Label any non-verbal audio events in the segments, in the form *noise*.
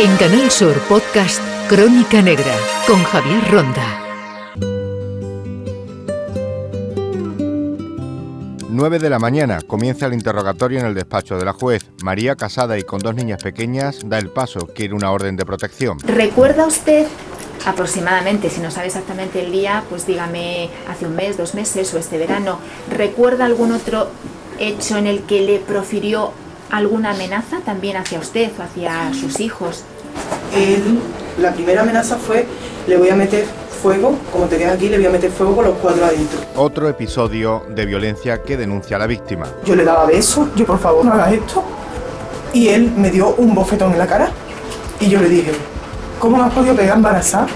En Canal Sur Podcast Crónica Negra con Javier Ronda. 9 de la mañana comienza el interrogatorio en el despacho de la juez. María, casada y con dos niñas pequeñas, da el paso, quiere una orden de protección. ¿Recuerda usted aproximadamente, si no sabe exactamente el día, pues dígame hace un mes, dos meses o este verano, ¿recuerda algún otro hecho en el que le profirió alguna amenaza también hacia usted o hacia sus hijos? Él, la primera amenaza fue, le voy a meter fuego, como te ves aquí, le voy a meter fuego con los cuatro adentro. Otro episodio de violencia que denuncia a la víctima. Yo le daba besos, yo por favor no hagas esto. Y él me dio un bofetón en la cara y yo le dije, ¿cómo has podido pegar embarazada?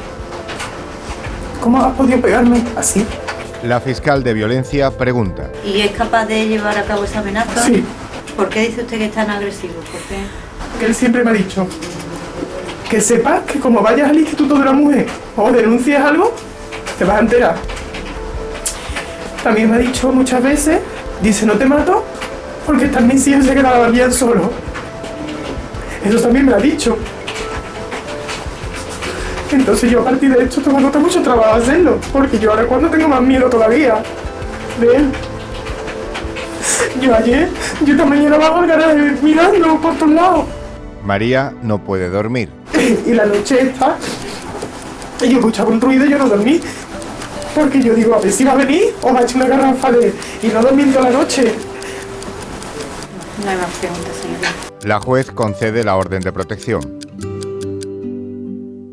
¿Cómo has podido pegarme así? La fiscal de violencia pregunta. ¿Y es capaz de llevar a cabo esa amenaza? Sí, ¿Por qué dice usted que es tan agresivo? ¿Por qué? que él siempre me ha dicho que sepas que como vayas al Instituto de la Mujer o denuncies algo, te vas a enterar. También me ha dicho muchas veces, dice, no te mato porque también si se quedaba bien solo. Eso también me lo ha dicho. Entonces yo a partir de esto te va a costar mucho trabajo hacerlo, porque yo ahora cuando tengo más miedo todavía de él. Yo ayer, yo esta mañana bajo al garaje mirando por todos lados. María no puede dormir. *laughs* y la noche esta, y yo escuchaba un ruido y yo no dormí. Porque yo digo, a ver si va a venir o va a echar una garrafa de... Y no dormí toda la noche. No hay más preguntas, señora. La juez concede la orden de protección.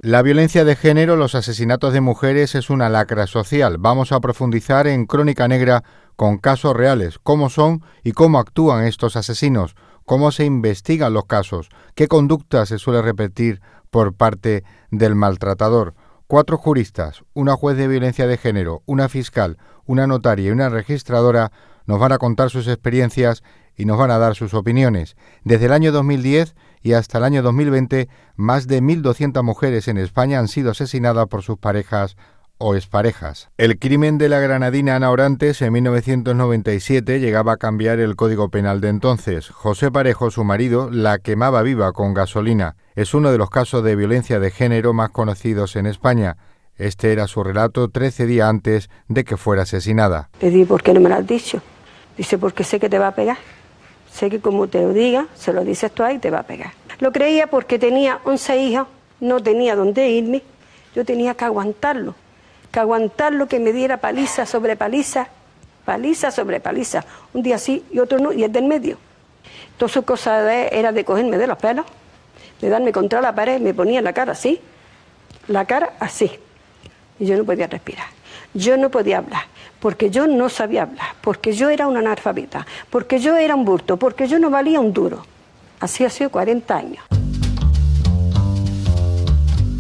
La violencia de género, los asesinatos de mujeres es una lacra social. Vamos a profundizar en Crónica Negra con casos reales, cómo son y cómo actúan estos asesinos, cómo se investigan los casos, qué conducta se suele repetir por parte del maltratador. Cuatro juristas, una juez de violencia de género, una fiscal, una notaria y una registradora nos van a contar sus experiencias y nos van a dar sus opiniones. Desde el año 2010 y hasta el año 2020, más de 1.200 mujeres en España han sido asesinadas por sus parejas o exparejas. El crimen de la granadina Ana Orantes en 1997 llegaba a cambiar el código penal de entonces. José Parejo, su marido, la quemaba viva con gasolina. Es uno de los casos de violencia de género más conocidos en España. Este era su relato 13 días antes de que fuera asesinada. Le di, ¿por qué no me lo has dicho? Dice, porque sé que te va a pegar. Sé que como te lo diga, se lo dices tú ahí te va a pegar. Lo creía porque tenía 11 hijos, no tenía dónde irme. Yo tenía que aguantarlo, que aguantarlo, que me diera paliza sobre paliza, paliza sobre paliza. Un día sí y otro no, y es del medio. Todas sus cosas de- era de cogerme de los pelos, de darme contra la pared, me ponía la cara así, la cara así. Y yo no podía respirar. Yo no podía hablar, porque yo no sabía hablar, porque yo era una analfabeta, porque yo era un burto, porque yo no valía un duro. Así ha sido 40 años.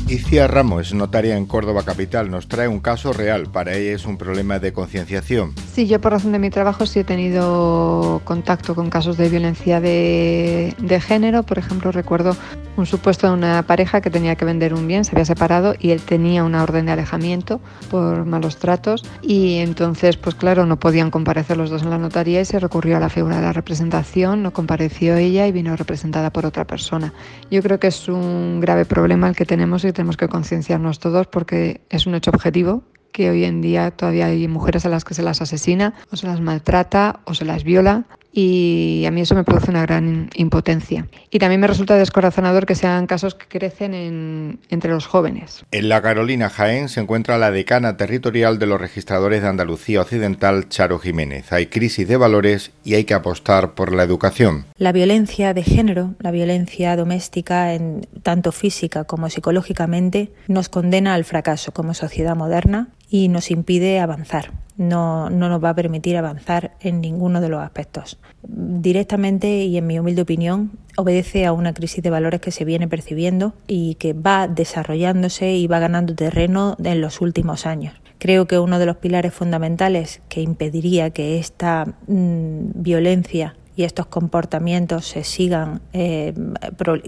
Icia Ramos, notaria en Córdoba Capital, nos trae un caso real. Para ella es un problema de concienciación. Sí, yo por razón de mi trabajo sí he tenido contacto con casos de violencia de, de género. Por ejemplo, recuerdo un supuesto de una pareja que tenía que vender un bien, se había separado y él tenía una orden de alejamiento por malos tratos y entonces, pues claro, no podían comparecer los dos en la notaría y se recurrió a la figura de la representación, no compareció ella y vino representada por otra persona. Yo creo que es un grave problema el que tenemos y tenemos que concienciarnos todos porque es un hecho objetivo que hoy en día todavía hay mujeres a las que se las asesina o se las maltrata o se las viola y a mí eso me produce una gran impotencia. Y también me resulta descorazonador que sean casos que crecen en- entre los jóvenes. En la Carolina Jaén se encuentra la decana territorial de los registradores de Andalucía Occidental, Charo Jiménez. Hay crisis de valores y hay que apostar por la educación. La violencia de género, la violencia doméstica, en, tanto física como psicológicamente, nos condena al fracaso como sociedad moderna y nos impide avanzar. No, no nos va a permitir avanzar en ninguno de los aspectos. Directamente y en mi humilde opinión, obedece a una crisis de valores que se viene percibiendo y que va desarrollándose y va ganando terreno en los últimos años. Creo que uno de los pilares fundamentales que impediría que esta mm, violencia y estos comportamientos se sigan, eh,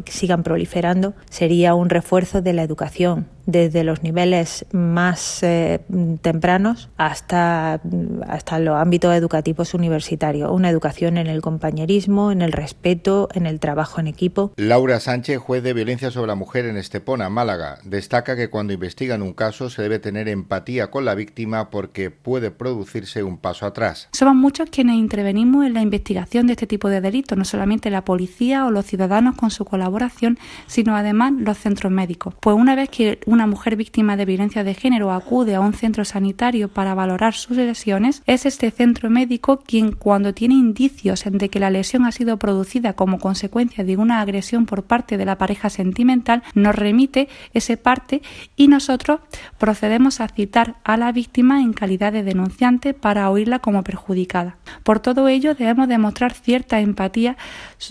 sigan proliferando sería un refuerzo de la educación desde los niveles más eh, tempranos hasta, hasta los ámbitos educativos universitarios. Una educación en el compañerismo, en el respeto, en el trabajo en equipo. Laura Sánchez, juez de violencia sobre la mujer en Estepona, Málaga, destaca que cuando investigan un caso se debe tener empatía con la víctima porque puede producirse un paso atrás. Somos muchos quienes intervenimos en la investigación de este tipo de delitos, no solamente la policía o los ciudadanos con su colaboración, sino además los centros médicos. Pues una vez que una mujer víctima de violencia de género acude a un centro sanitario para valorar sus lesiones, es este centro médico quien cuando tiene indicios de que la lesión ha sido producida como consecuencia de una agresión por parte de la pareja sentimental, nos remite ese parte y nosotros procedemos a citar a la víctima en calidad de denunciante para oírla como perjudicada. Por todo ello, debemos demostrar cierta empatía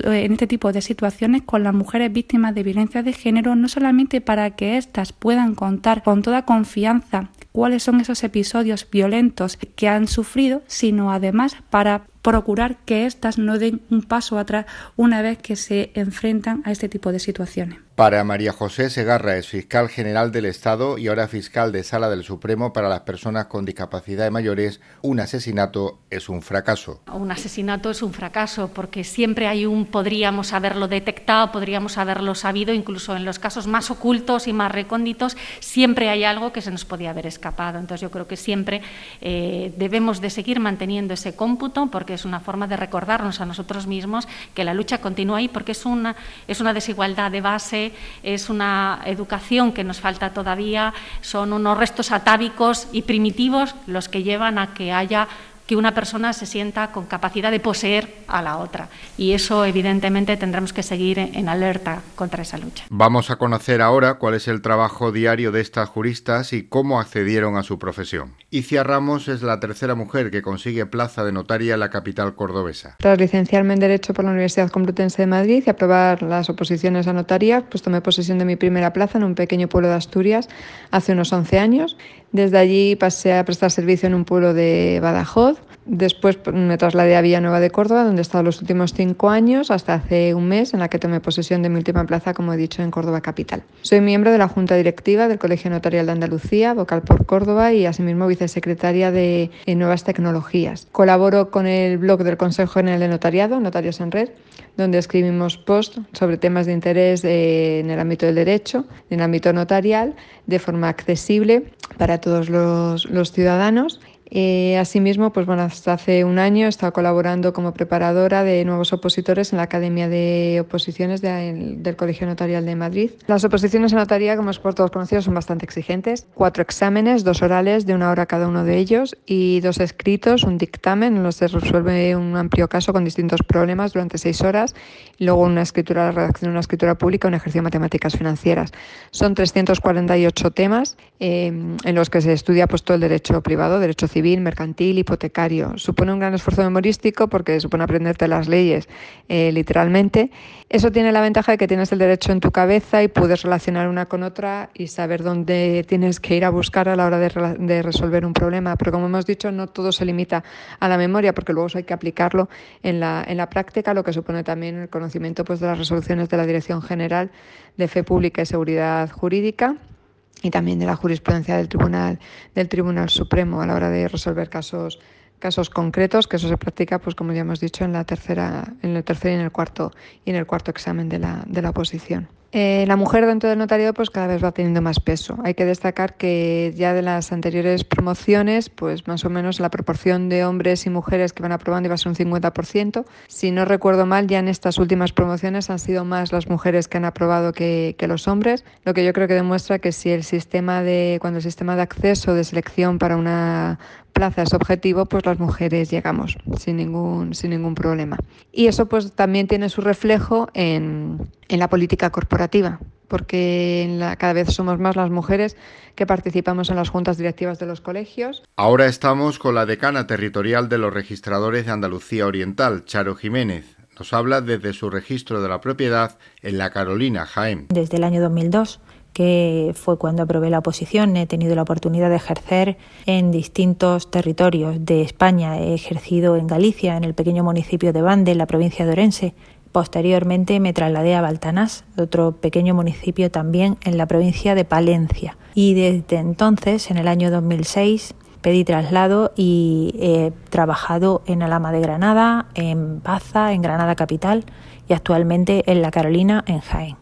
eh, en este tipo de situaciones con las mujeres víctimas de violencia de género, no solamente para que éstas puedan contar con toda confianza cuáles son esos episodios violentos que han sufrido, sino además para procurar que éstas no den un paso atrás una vez que se enfrentan a este tipo de situaciones. Para María José Segarra es fiscal general del Estado y ahora fiscal de Sala del Supremo para las personas con discapacidad mayores, un asesinato es un fracaso. Un asesinato es un fracaso porque siempre hay un podríamos haberlo detectado, podríamos haberlo sabido, incluso en los casos más ocultos y más recónditos, siempre hay algo que se nos podía haber escapado. Entonces yo creo que siempre eh, debemos de seguir manteniendo ese cómputo porque es una forma de recordarnos a nosotros mismos que la lucha continúa ahí porque es una, es una desigualdad de base es una educación que nos falta todavía, son unos restos atávicos y primitivos los que llevan a que haya que una persona se sienta con capacidad de poseer a la otra. Y eso, evidentemente, tendremos que seguir en alerta contra esa lucha. Vamos a conocer ahora cuál es el trabajo diario de estas juristas y cómo accedieron a su profesión. Icia Ramos es la tercera mujer que consigue plaza de notaria en la capital cordobesa. Tras licenciarme en Derecho por la Universidad Complutense de Madrid y aprobar las oposiciones a notaría, pues tomé posesión de mi primera plaza en un pequeño pueblo de Asturias hace unos 11 años desde allí pasé a prestar servicio en un pueblo de Badajoz. Después me trasladé a Villanueva de Córdoba, donde he estado los últimos cinco años, hasta hace un mes, en la que tomé posesión de mi última plaza, como he dicho, en Córdoba Capital. Soy miembro de la Junta Directiva del Colegio Notarial de Andalucía, vocal por Córdoba y asimismo vicesecretaria de Nuevas Tecnologías. Colaboro con el blog del Consejo General de Notariado, Notarios en Red, donde escribimos posts sobre temas de interés en el ámbito del derecho, en el ámbito notarial, de forma accesible para todos los, los ciudadanos eh, asimismo, pues bueno, hasta hace un año he estado colaborando como preparadora de nuevos opositores en la Academia de Oposiciones del Colegio Notarial de Madrid. Las oposiciones en notaría, como es por todos conocidos, son bastante exigentes. Cuatro exámenes, dos orales de una hora cada uno de ellos y dos escritos, un dictamen en los que se resuelve un amplio caso con distintos problemas durante seis horas. Y luego una escritura, la redacción de una escritura pública, un ejercicio de matemáticas financieras. Son 348 temas eh, en los que se estudia pues, todo el derecho privado, derecho civil civil, mercantil, hipotecario. Supone un gran esfuerzo memorístico porque supone aprenderte las leyes eh, literalmente. Eso tiene la ventaja de que tienes el derecho en tu cabeza y puedes relacionar una con otra y saber dónde tienes que ir a buscar a la hora de, resolver un problema. Pero como hemos dicho, no todo se limita a la memoria porque luego hay que aplicarlo en la, en la práctica, lo que supone también el conocimiento pues, de las resoluciones de la Dirección General de Fe Pública y Seguridad Jurídica y también de la jurisprudencia del Tribunal, del Tribunal Supremo a la hora de resolver casos, casos concretos, que eso se practica, pues como ya hemos dicho, en la tercera, en el tercer y en el cuarto y en el cuarto examen de la, de la oposición. Eh, la mujer dentro del notariado pues cada vez va teniendo más peso. Hay que destacar que ya de las anteriores promociones, pues más o menos la proporción de hombres y mujeres que van aprobando iba a ser un 50%. Si no recuerdo mal, ya en estas últimas promociones han sido más las mujeres que han aprobado que, que los hombres, lo que yo creo que demuestra que si el sistema de, cuando el sistema de acceso, de selección para una plaza es objetivo, pues las mujeres llegamos sin ningún, sin ningún problema. Y eso pues también tiene su reflejo en en la política corporativa, porque en la, cada vez somos más las mujeres que participamos en las juntas directivas de los colegios. Ahora estamos con la decana territorial de los registradores de Andalucía Oriental, Charo Jiménez. Nos habla desde su registro de la propiedad en la Carolina, Jaén. Desde el año 2002 que fue cuando aprobé la oposición. He tenido la oportunidad de ejercer en distintos territorios de España. He ejercido en Galicia, en el pequeño municipio de Bande, en la provincia de Orense. Posteriormente me trasladé a Baltanás, otro pequeño municipio también en la provincia de Palencia. y desde entonces, en el año 2006, pedí traslado y he trabajado en Alama de Granada, en Baza, en Granada Capital y actualmente en La Carolina, en Jaén.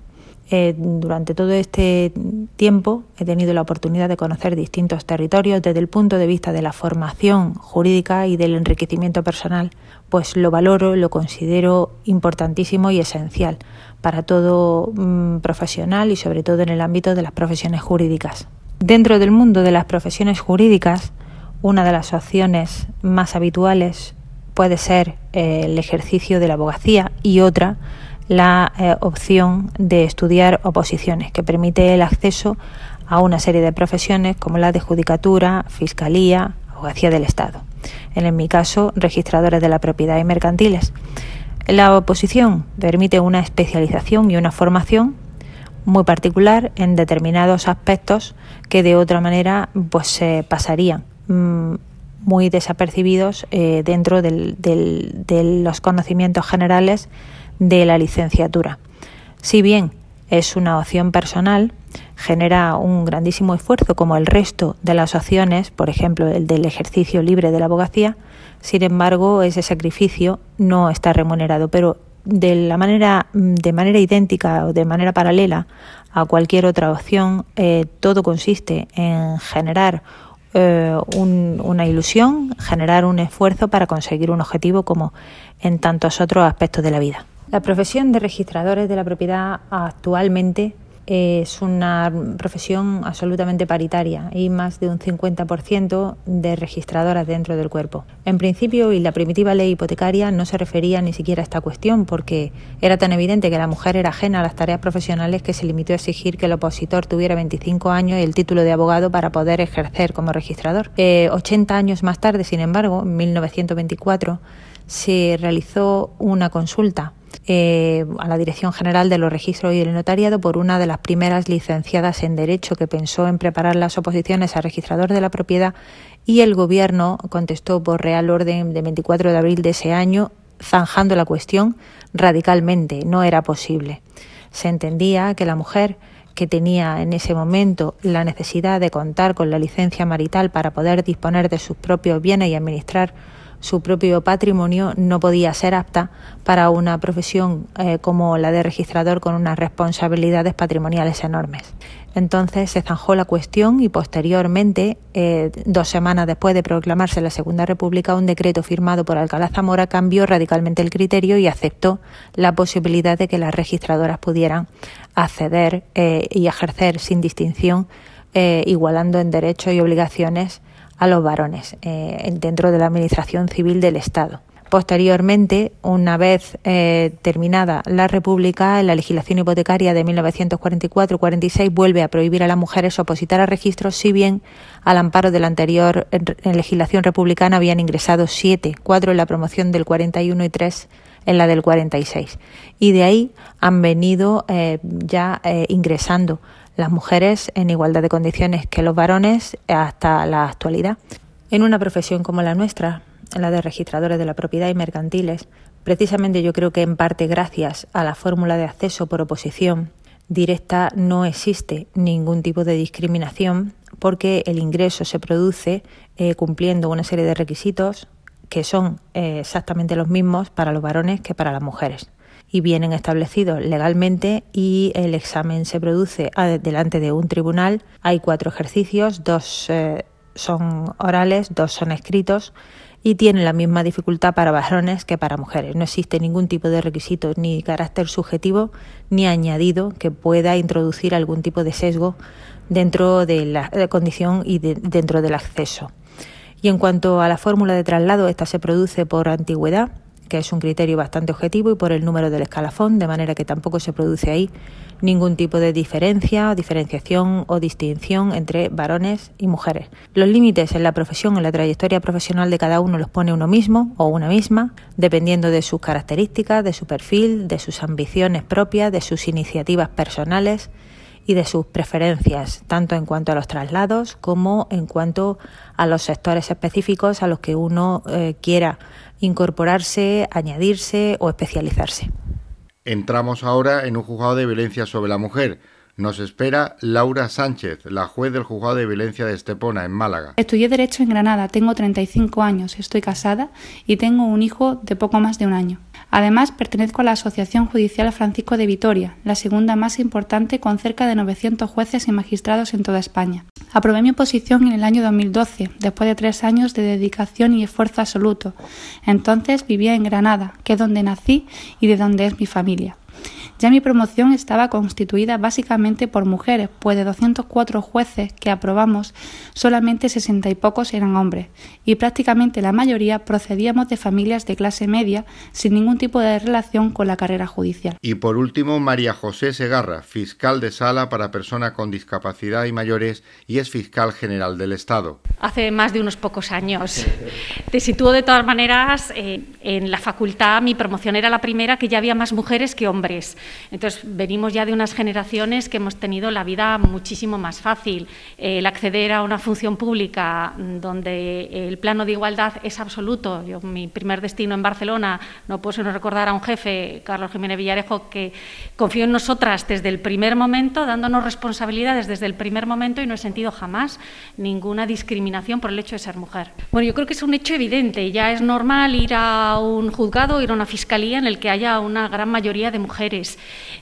Eh, durante todo este tiempo he tenido la oportunidad de conocer distintos territorios desde el punto de vista de la formación jurídica y del enriquecimiento personal, pues lo valoro, lo considero importantísimo y esencial para todo mm, profesional y sobre todo en el ámbito de las profesiones jurídicas. Dentro del mundo de las profesiones jurídicas, una de las opciones más habituales puede ser eh, el ejercicio de la abogacía y otra la eh, opción de estudiar oposiciones, que permite el acceso a una serie de profesiones como la de judicatura, fiscalía, abogacía del Estado. En mi caso, registradores de la propiedad y mercantiles. La oposición permite una especialización y una formación muy particular en determinados aspectos que de otra manera pues se pasarían mm, muy desapercibidos eh, dentro de los conocimientos generales de la licenciatura. Si bien es una opción personal, genera un grandísimo esfuerzo como el resto de las opciones, por ejemplo el del ejercicio libre de la abogacía, sin embargo ese sacrificio no está remunerado, pero de la manera de manera idéntica o de manera paralela a cualquier otra opción, eh, todo consiste en generar eh, una ilusión, generar un esfuerzo para conseguir un objetivo como en tantos otros aspectos de la vida. La profesión de registradores de la propiedad actualmente es una profesión absolutamente paritaria. y más de un 50% de registradoras dentro del cuerpo. En principio, y la primitiva ley hipotecaria no se refería ni siquiera a esta cuestión, porque era tan evidente que la mujer era ajena a las tareas profesionales que se limitó a exigir que el opositor tuviera 25 años y el título de abogado para poder ejercer como registrador. 80 eh, años más tarde, sin embargo, en 1924, se realizó una consulta eh, a la Dirección General de los Registros y el Notariado por una de las primeras licenciadas en Derecho que pensó en preparar las oposiciones a registrador de la propiedad y el Gobierno contestó por Real Orden de 24 de abril de ese año zanjando la cuestión radicalmente. No era posible. Se entendía que la mujer que tenía en ese momento la necesidad de contar con la licencia marital para poder disponer de sus propios bienes y administrar su propio patrimonio no podía ser apta para una profesión eh, como la de registrador con unas responsabilidades patrimoniales enormes. Entonces se zanjó la cuestión y posteriormente, eh, dos semanas después de proclamarse la Segunda República, un decreto firmado por Alcalá Zamora cambió radicalmente el criterio y aceptó la posibilidad de que las registradoras pudieran acceder eh, y ejercer sin distinción, igualando en derechos y obligaciones a los varones eh, dentro de la Administración Civil del Estado. Posteriormente, una vez eh, terminada la República, la legislación hipotecaria de 1944-46 vuelve a prohibir a las mujeres opositar a registros, si bien al amparo de la anterior legislación republicana habían ingresado siete, cuatro en la promoción del 41 y tres en la del 46. Y de ahí han venido eh, ya ingresando las mujeres en igualdad de condiciones que los varones hasta la actualidad. En una profesión como la nuestra, la de registradores de la propiedad y mercantiles, precisamente yo creo que en parte gracias a la fórmula de acceso por oposición directa no existe ningún tipo de discriminación porque el ingreso se produce eh, cumpliendo una serie de requisitos que son eh, exactamente los mismos para los varones que para las mujeres y vienen establecidos legalmente y el examen se produce delante de un tribunal. Hay cuatro ejercicios, dos eh, son orales, dos son escritos y tienen la misma dificultad para varones que para mujeres. No existe ningún tipo de requisito ni carácter subjetivo ni añadido que pueda introducir algún tipo de sesgo dentro de la condición y dentro del acceso. Y en cuanto a la fórmula de traslado, esta se produce por antigüedad que es un criterio bastante objetivo, y por el número del escalafón, de manera que tampoco se produce ahí ningún tipo de diferencia, diferenciación o distinción entre varones y mujeres. Los límites en la profesión, en la trayectoria profesional de cada uno los pone uno mismo o una misma, dependiendo de sus características, de su perfil, de sus ambiciones propias, de sus iniciativas personales y de sus preferencias, tanto en cuanto a los traslados como en cuanto a los sectores específicos a los que uno eh, quiera incorporarse, añadirse o especializarse. Entramos ahora en un juzgado de violencia sobre la mujer. Nos espera Laura Sánchez, la juez del juzgado de violencia de Estepona, en Málaga. Estudié Derecho en Granada, tengo 35 años, estoy casada y tengo un hijo de poco más de un año. Además, pertenezco a la Asociación Judicial Francisco de Vitoria, la segunda más importante con cerca de 900 jueces y magistrados en toda España. Aprobé mi oposición en el año 2012, después de tres años de dedicación y esfuerzo absoluto. Entonces vivía en Granada, que es donde nací y de donde es mi familia. Ya mi promoción estaba constituida básicamente por mujeres, pues de 204 jueces que aprobamos, solamente 60 y pocos eran hombres, y prácticamente la mayoría procedíamos de familias de clase media sin ningún tipo de relación con la carrera judicial. Y por último, María José Segarra, fiscal de sala para personas con discapacidad y mayores y es fiscal general del Estado. Hace más de unos pocos años. Te sitúo de todas maneras, eh, en la facultad mi promoción era la primera que ya había más mujeres que hombres. Entonces, venimos ya de unas generaciones que hemos tenido la vida muchísimo más fácil. El acceder a una función pública donde el plano de igualdad es absoluto. Yo, mi primer destino en Barcelona, no puedo sino recordar a un jefe, Carlos Jiménez Villarejo, que confió en nosotras desde el primer momento, dándonos responsabilidades desde el primer momento y no he sentido jamás ninguna discriminación por el hecho de ser mujer. Bueno, yo creo que es un hecho evidente. Ya es normal ir a un juzgado, ir a una fiscalía en el que haya una gran mayoría de mujeres.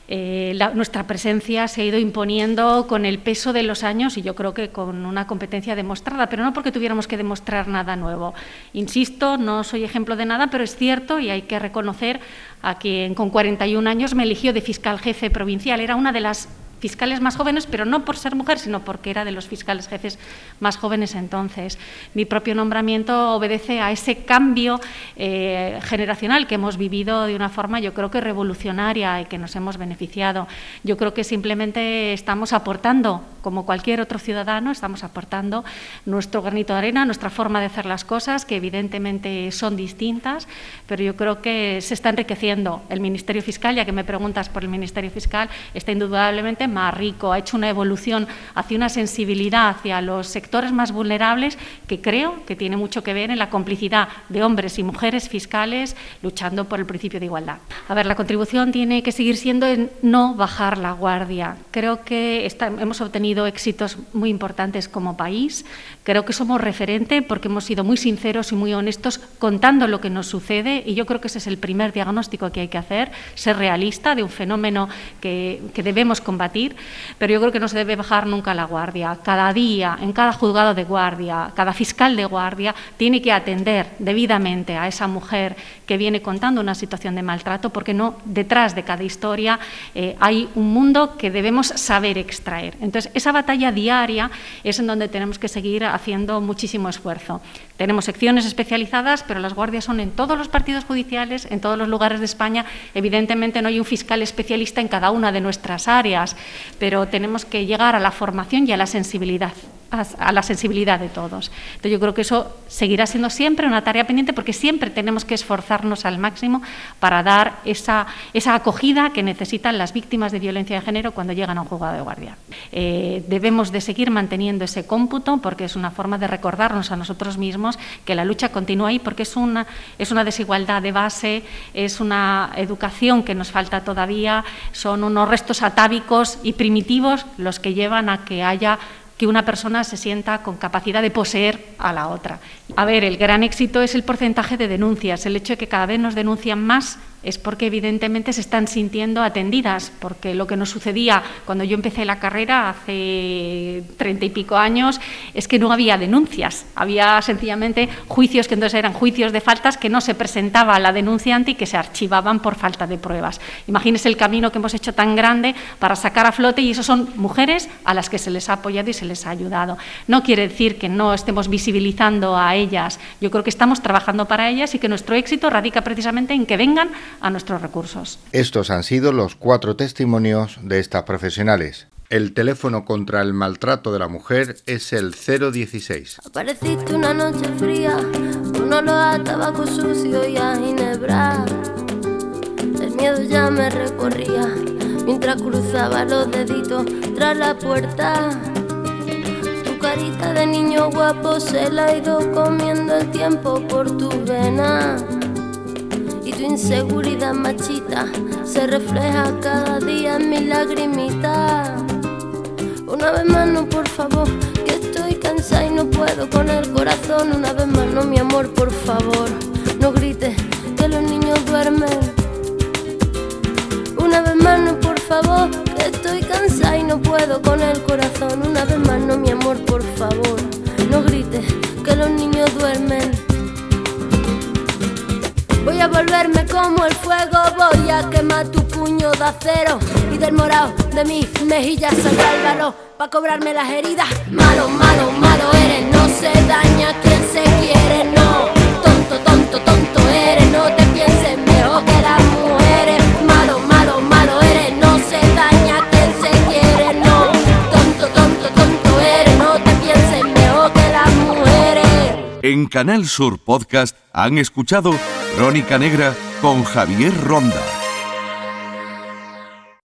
Eh, nuestra presencia se ha ido imponiendo con el peso de los años y yo creo que con una competencia demostrada, pero no porque tuviéramos que demostrar nada nuevo. Insisto, no soy ejemplo de nada, pero es cierto y hay que reconocer a quien con 41 años me eligió de fiscal jefe provincial. Era una de las fiscales más jóvenes, pero no por ser mujer, sino porque era de los fiscales jefes más jóvenes entonces. Mi propio nombramiento obedece a ese cambio eh, generacional que hemos vivido de una forma, yo creo que revolucionaria y que nos hemos beneficiado. Yo creo que simplemente estamos aportando, como cualquier otro ciudadano, estamos aportando nuestro granito de arena, nuestra forma de hacer las cosas, que evidentemente son distintas, pero yo creo que se está enriqueciendo el Ministerio Fiscal, ya que me preguntas por el Ministerio Fiscal, está indudablemente más rico, ha hecho una evolución hacia una sensibilidad hacia los sectores más vulnerables que creo que tiene mucho que ver en la complicidad de hombres y mujeres fiscales luchando por el principio de igualdad. A ver, la contribución tiene que seguir siendo en no bajar la guardia. Creo que hemos obtenido éxitos muy importantes como país. Creo que somos referente porque hemos sido muy sinceros y muy honestos contando lo que nos sucede y yo creo que ese es el primer diagnóstico que hay que hacer, ser realista de un fenómeno que, que debemos combatir pero yo creo que no se debe bajar nunca la guardia. Cada día, en cada juzgado de guardia, cada fiscal de guardia tiene que atender debidamente a esa mujer que viene contando una situación de maltrato, porque no detrás de cada historia eh, hay un mundo que debemos saber extraer. Entonces, esa batalla diaria es en donde tenemos que seguir haciendo muchísimo esfuerzo. Tenemos secciones especializadas, pero las guardias son en todos los partidos judiciales, en todos los lugares de España. Evidentemente no hay un fiscal especialista en cada una de nuestras áreas, pero tenemos que llegar a la formación y a la sensibilidad a, la sensibilidad de todos. Entonces yo creo que eso seguirá siendo siempre una tarea pendiente porque siempre tenemos que esforzarnos al máximo para dar esa, esa acogida que necesitan las víctimas de violencia de género cuando llegan a un juzgado de guardia. Eh, debemos de seguir manteniendo ese cómputo porque es una forma de recordarnos a nosotros mismos que la lucha continúa ahí porque es una, es una desigualdad de base, es una educación que nos falta todavía, son unos restos atávicos y primitivos los que llevan a que haya que una persona se sienta con capacidad de poseer a la otra. A ver, el gran éxito es el porcentaje de denuncias, el hecho de que cada vez nos denuncian más es porque evidentemente se están sintiendo atendidas, porque lo que nos sucedía cuando yo empecé la carrera hace treinta y pico años es que no había denuncias, había sencillamente juicios que entonces eran juicios de faltas que no se presentaba a la denunciante y que se archivaban por falta de pruebas. Imagínense el camino que hemos hecho tan grande para sacar a flote y eso son mujeres a las que se les ha apoyado y se les ha ayudado. No quiere decir que no estemos visibilizando a ellas, yo creo que estamos trabajando para ellas y que nuestro éxito radica precisamente en que vengan a nuestros recursos. Estos han sido los cuatro testimonios de estas profesionales. El teléfono contra el maltrato de la mujer es el 016. Apareciste una noche fría, con olor a tabaco sucio y a ginebra. El miedo ya me recorría mientras cruzaba los deditos tras la puerta. Tu carita de niño guapo se la ha ido comiendo el tiempo por tu vena tu inseguridad machita se refleja cada día en mi lagrimita. Una vez más no, por favor, que estoy cansada y no puedo con el corazón. Una vez más no, mi amor, por favor, no grites que los niños duermen. Una vez más no, por favor, que estoy cansada y no puedo con el corazón. Una vez más no, mi amor, por favor, no grites que los niños duermen. Voy a volverme como el fuego, voy a quemar tu puño de acero y del morado de mis mejillas saldrá el valor para cobrarme las heridas. Malo, malo, malo eres, no se daña quien se quiere, no. En Canal Sur Podcast han escuchado Crónica Negra con Javier Ronda.